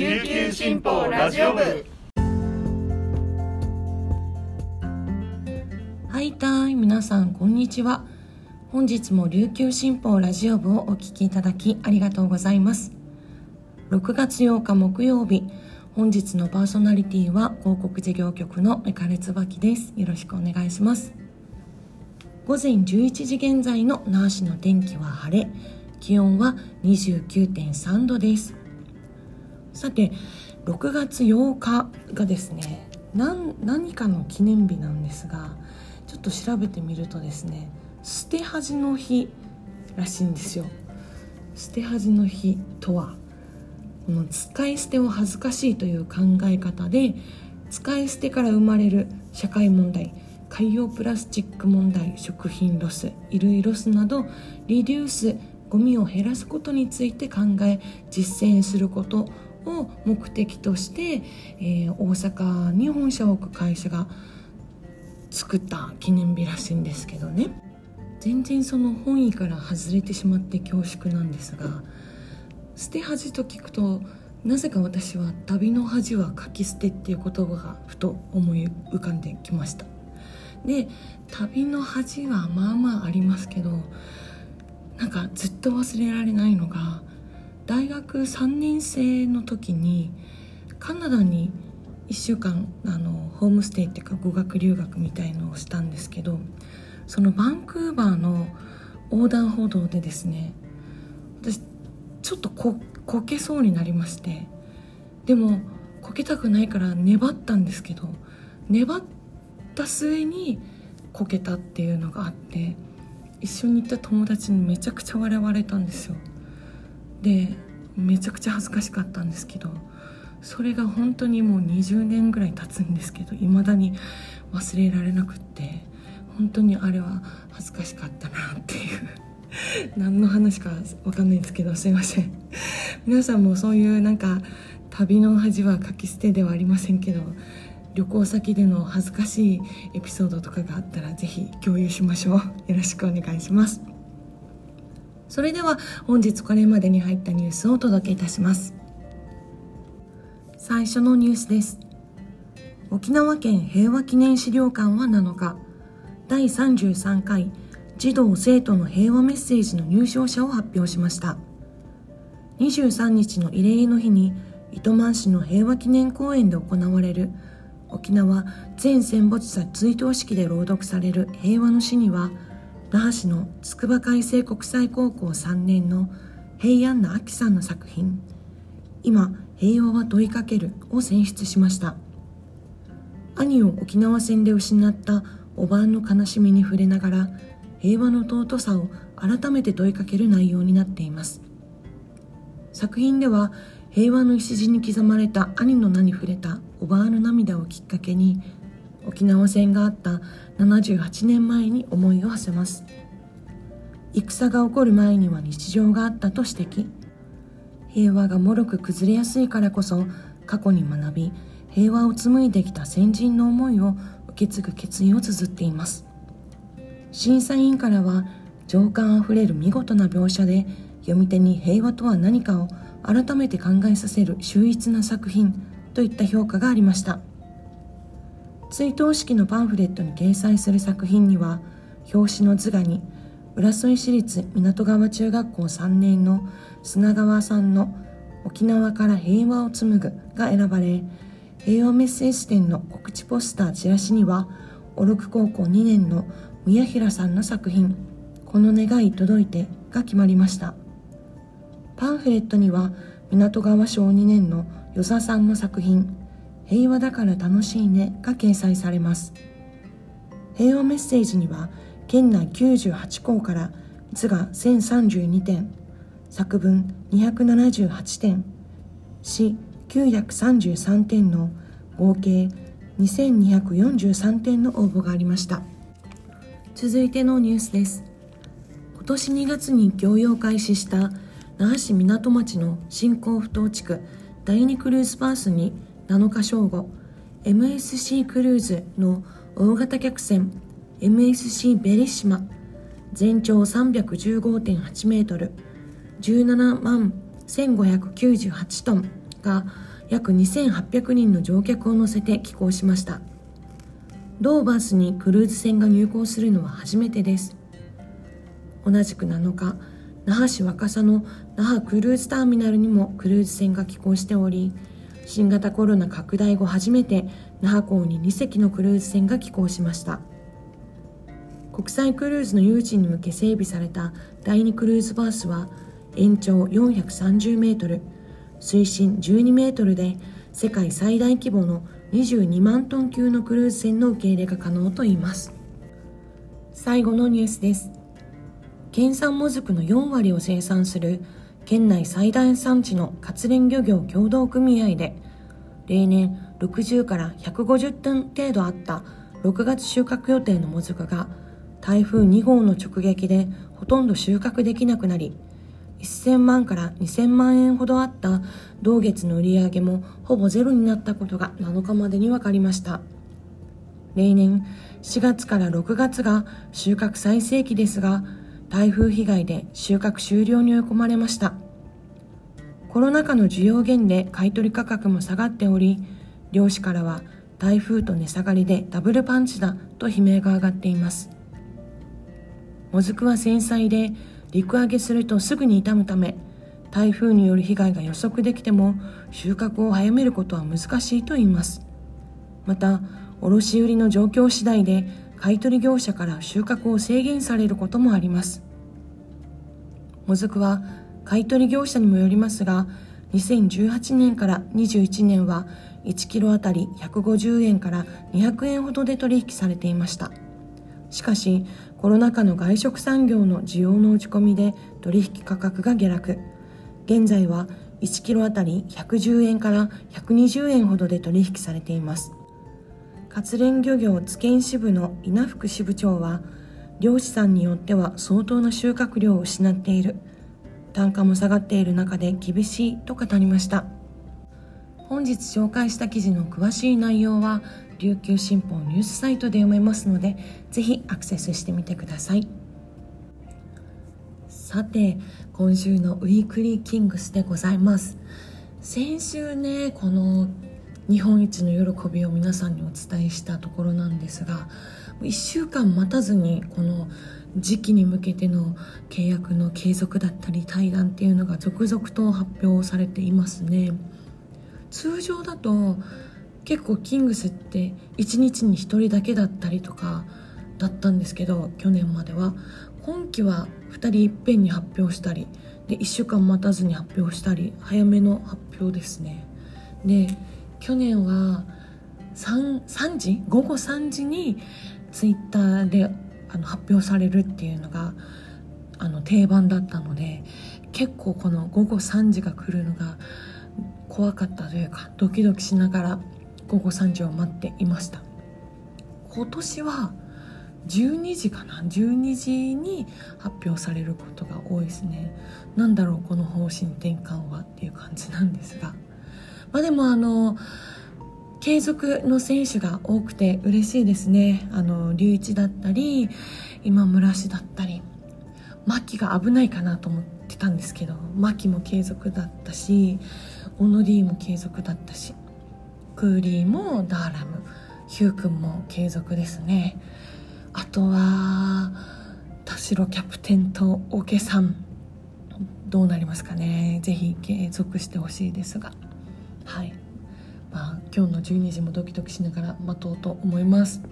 琉球新報ラジオ部。はいたい皆さんこんにちは。本日も琉球新報ラジオ部をお聞きいただきありがとうございます。6月8日木曜日本日のパーソナリティは広告事業局のメカレツバキです。よろしくお願いします。午前11時現在の那覇市の天気は晴れ気温は29.3度です。さて6月8日がですね何かの記念日なんですがちょっと調べてみるとですね捨て恥の日らしいんですよ。捨て恥の日とはこの使い捨てを恥ずかしいという考え方で使い捨てから生まれる社会問題海洋プラスチック問題食品ロス衣類ロスなどリデュースゴミを減らすことについて考え実践することを目的として、えー、大阪に本社を置く会社が作った記念日らしいんですけどね。全然その本意から外れてしまって恐縮なんですが捨て恥と聞くとなぜか私は旅の恥は書き捨てっていう言葉がふと思い浮かんできました。で旅の恥はまあまあありますけどなんかずっと忘れられないのが大学3年生の時にカナダに1週間あのホームステイっていうか語学留学みたいのをしたんですけどそのバンクーバーの横断歩道でですね私ちょっとここけそうになりましてでもこけたくないから粘ったんですけど粘った末にこけたっていうのがあって一緒に行った友達にめちゃくちゃ笑われたんですよ。でめちゃくちゃ恥ずかしかったんですけどそれが本当にもう20年ぐらい経つんですけど未だに忘れられなくって本当にあれは恥ずかしかったなっていう 何の話か分かんないんですけどすいません。皆さんもそういうなんか旅の恥は書き捨てではありませんけど旅行先での恥ずかしいエピソードとかがあったら是非共有しましょう。よろしくお願いします。それでは本日これまでに入ったニュースをお届けいたします。最初のニュースです。沖縄県平和記念資料館は7日。第33回児童生徒の平和メッセージの入賞者を発表しました。23日の慰霊の日に糸満市の平和記念公園で行われる沖縄全戦没者追悼式で朗読される平和の詩には那覇市の筑波海星国際高校3年の平安なあきさんの作品「今平和は問いかける」を選出しました。兄を沖縄戦で失ったおばんの悲しみに触れながら平和の尊さを改めて問いかける内容になっています。作品では平和の礎に刻まれた兄の名に触れたおばあの涙をきっかけに沖縄戦があった78年前に思いを馳せます。戦が起こる前には日常があったと指摘。平和がもろく崩れやすいからこそ過去に学び平和を紡いできた先人の思いを受け継ぐ決意を綴っています。審査委員からは情感あふれる見事な描写で読み手に平和とは何かを改めて考えさせる秀逸な作品といった評価がありました。追悼式のパンフレットに掲載する作品には表紙の図画に浦添市立港川中学校3年の砂川さんの「沖縄から平和を紡ぐ」が選ばれ平和メッセージ展の告知ポスターチラシには小禄高校2年の宮平さんの作品「この願い届いて」が決まりました。パンフレットには港川小2年の与座さんの作品「平和だから楽しいね」が掲載されます。平和メッセージには県内98校から図が1032点作文278点詩933点の合計2243点の応募がありました。続いてのニュースです。今年2月に業用開始した那覇市港町の新興不当地区第2クルーズパースに7日正午 MSC クルーズの大型客船 MSC ベリシマ全長315.8メートル17万1598トンが約2800人の乗客を乗せて寄港しました。ドーバスにクルーズ船が入港するのは初めてです。同じく7日那覇市若狭の那覇クルーズターミナルにもクルーズ船が寄港しており新型コロナ拡大後初めて那覇港に2隻のクルーズ船が寄港しました。国際クルーズの誘致に向け整備された第2クルーズバースは延長430メートル水深12メートルで世界最大規模の22万トン級のクルーズ船の受け入れが可能といいます。最後のニュースです。県産もずくの4割を生産する県内最大産地の活連漁業協同組合で例年60から150トン程度あった6月収穫予定のもずくが台風2号の直撃でほとんど収穫できなくなり1000万から2000万円ほどあった同月の売り上げもほぼゼロになったことが7日までに分かりました。例年4月から6月が収穫最盛期ですが台風被害で収穫終了に追い込まれました。コロナ禍の需要減で買取価格も下がっており漁師からは台風と値下がりでダブルパンチだと悲鳴が上がっています。もずくは繊細で陸揚げするとすぐに傷むため台風による被害が予測できても収穫を早めることは難しいと言います。また卸売の状況次第で買取業者から収穫を制限されることもあります。もずくは買取業者にもよりますが2018年から21年は1キロあたり150円から200円ほどで取引されていました。しかしコロナ禍の外食産業の需要の落ち込みで取引価格が下落。現在は1キロあたり110円から120円ほどで取引されています。活連漁業津堅支部の稲福支部長は漁師さんによっては相当な収穫量を失っている。単価も下がっている中で厳しいと語りました。本日紹介した記事の詳しい内容は琉球新報ニュースサイトで読めますのでぜひアクセスしてみてください。さて今週のウィークリーキングスでございます。先週ねこの日本一の喜びを皆さんにお伝えしたところなんですが1週間待たずにこの時期に向けての契約の継続だったり対談っていうのが続々と発表されていますね。通常だと結構キングスって1日に1人だけだったりとかだったんですけど去年までは。今期は2人いっぺんに発表したりで1週間待たずに発表したり早めの発表ですね。で去年は 3, 3時？午後3時にツイッターであの発表されるっていうのがあの定番だったので結構この午後3時が来るのが怖かったというかドキドキしながら午後3時を待っていました。今年は12時かな？12時に発表されることが多いですね。何だろうこの方針転換はっていう感じなんですが。まあでもあの継続の選手が多くて嬉しいですね。あの龍一だったり今村氏だったり牧が危ないかなと思ってたんですけど牧も継続だったし小野 D も継続だったしクーリーもダーラムヒュー君も継続ですね。あとは田代キャプテンと桶さんどうなりますかね。ぜひ継続してほしいですが。まあ今日の12時もドキドキしながら待とうと思います。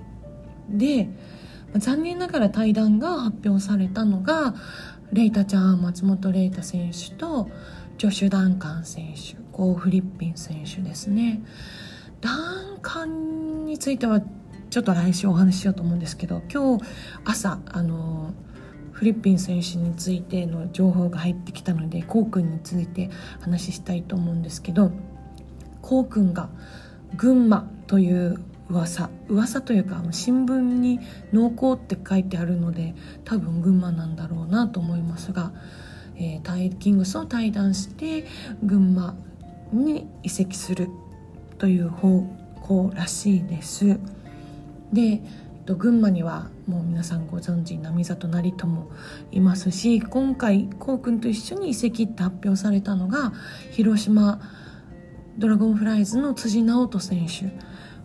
で残念ながら対談が発表されたのがレイタちゃん松本レイタ選手とジョシュ・ダンカン選手コー・フリッピン選手ですね。欄干についてはちょっと来週お話ししようと思うんですけど今日朝あのフリッピン選手についての情報が入ってきたのでこうくんについて話したいと思うんですけどこうくんが群馬という噂噂というか新聞に濃厚って書いてあるので多分群馬なんだろうなと思いますが、えー、タイキングスを退団して群馬に移籍するという方向らしいです。で群馬にはもう皆さんご存知並里成人もいますし今回こうくんと一緒に移籍って発表されたのが広島ドラゴンフライズの辻直人選手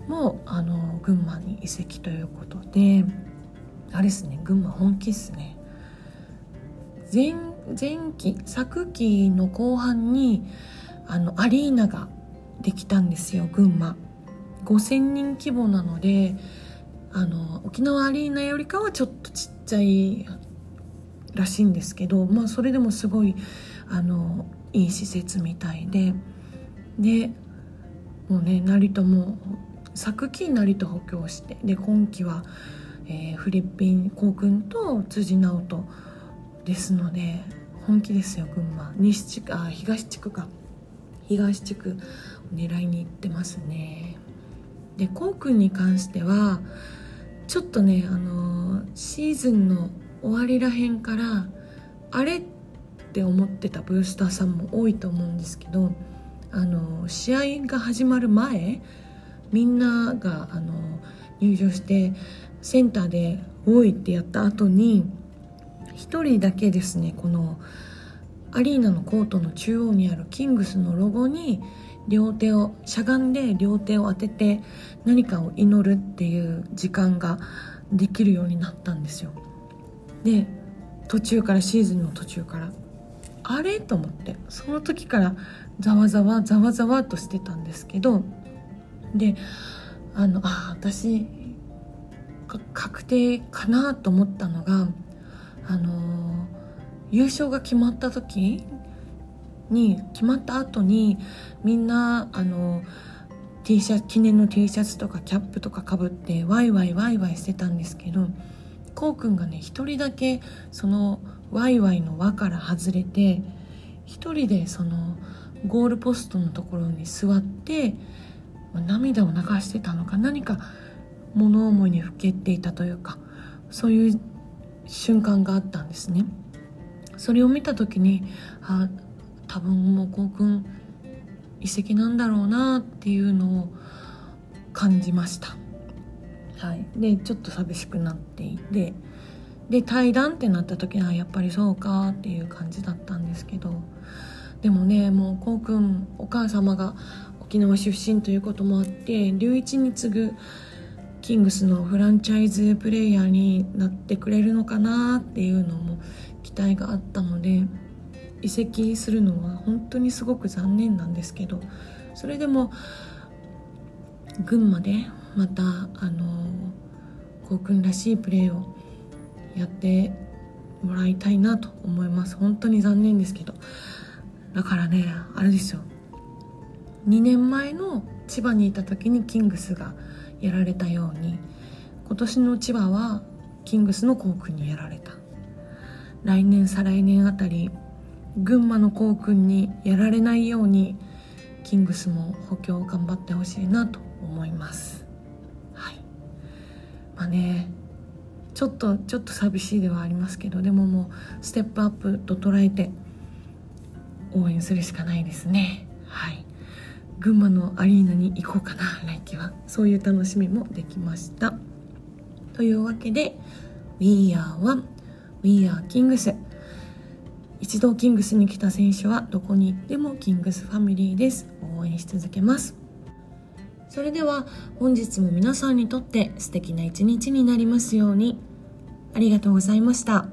もあの群馬に移籍ということであれですね群馬本気っすね。前前期昨期の後半にあのアリーナができたんですよ群馬。5,000人規模なのであの沖縄アリーナよりかはちょっとちっちゃいらしいんですけどまあそれでもすごいあのいい施設みたいででもうね成田も昨季成田補強してで今季は、えー、フィリピン航空と辻直人ですので本気ですよ群馬。西地区あ東地区か。東地区狙いに行ってますね。でこうくんに関してはちょっとねあのシーズンの終わりらへんからあれって思ってたブースターさんも多いと思うんですけどあの試合が始まる前みんながあの入場してセンターで「おい!」ってやった後に1人だけですねこのアリーナのコートの中央にあるキングスのロゴに両手をしゃがんで両手を当てて何かを祈るっていう時間ができるようになったんですよで途中からシーズンの途中からあれ？と思って。その時からざわざわざわざわとしてたんですけど。であのあ私確定かなと思ったのがあの優勝が決まった時に決まった後にみんなあの T シャツ記念の T シャツとかキャップとかかぶってワイワイワイワイしてたんですけどこうくんがね一人だけそのワイワイの輪から外れて一人でそのゴールポストのところに座って涙を流してたのか何か物思いにふけっていたというかそういう瞬間があったんですね。それを見た時にあ多分もうこうくん遺跡なんだろうなっていうのを感じました。はい。でちょっと寂しくなっていてで対談ってなった時はやっぱりそうかっていう感じだったんですけど。でもねもうこうくんお母様が沖縄出身ということもあって龍一に次ぐキングスのフランチャイズプレイヤーになってくれるのかなっていうのも期待があったので移籍するのは本当にすごく残念なんですけどそれでも群馬でまたあのこうくんらしいプレーをやってもらいたいなと思います。本当に残念ですけど。だからねあれですよ。2年前の千葉にいた時にキングスがやられたように今年の千葉はキングスの航空にやられた。来年再来年あたり群馬の航空にやられないようにキングスも補強を頑張ってほしいなと思います。はい。まあねちょっとちょっと寂しいではありますけどでももうステップアップと捉えて応援するしかないですね。はい。群馬のアリーナに行こうかな来季は。そういう楽しみもできました。というわけで We are one. We are Kings. 一度キングスに来た選手はどこに行ってもキングスファミリーです。応援し続けます。それでは本日も皆さんにとって素敵な一日になりますようにありがとうございました。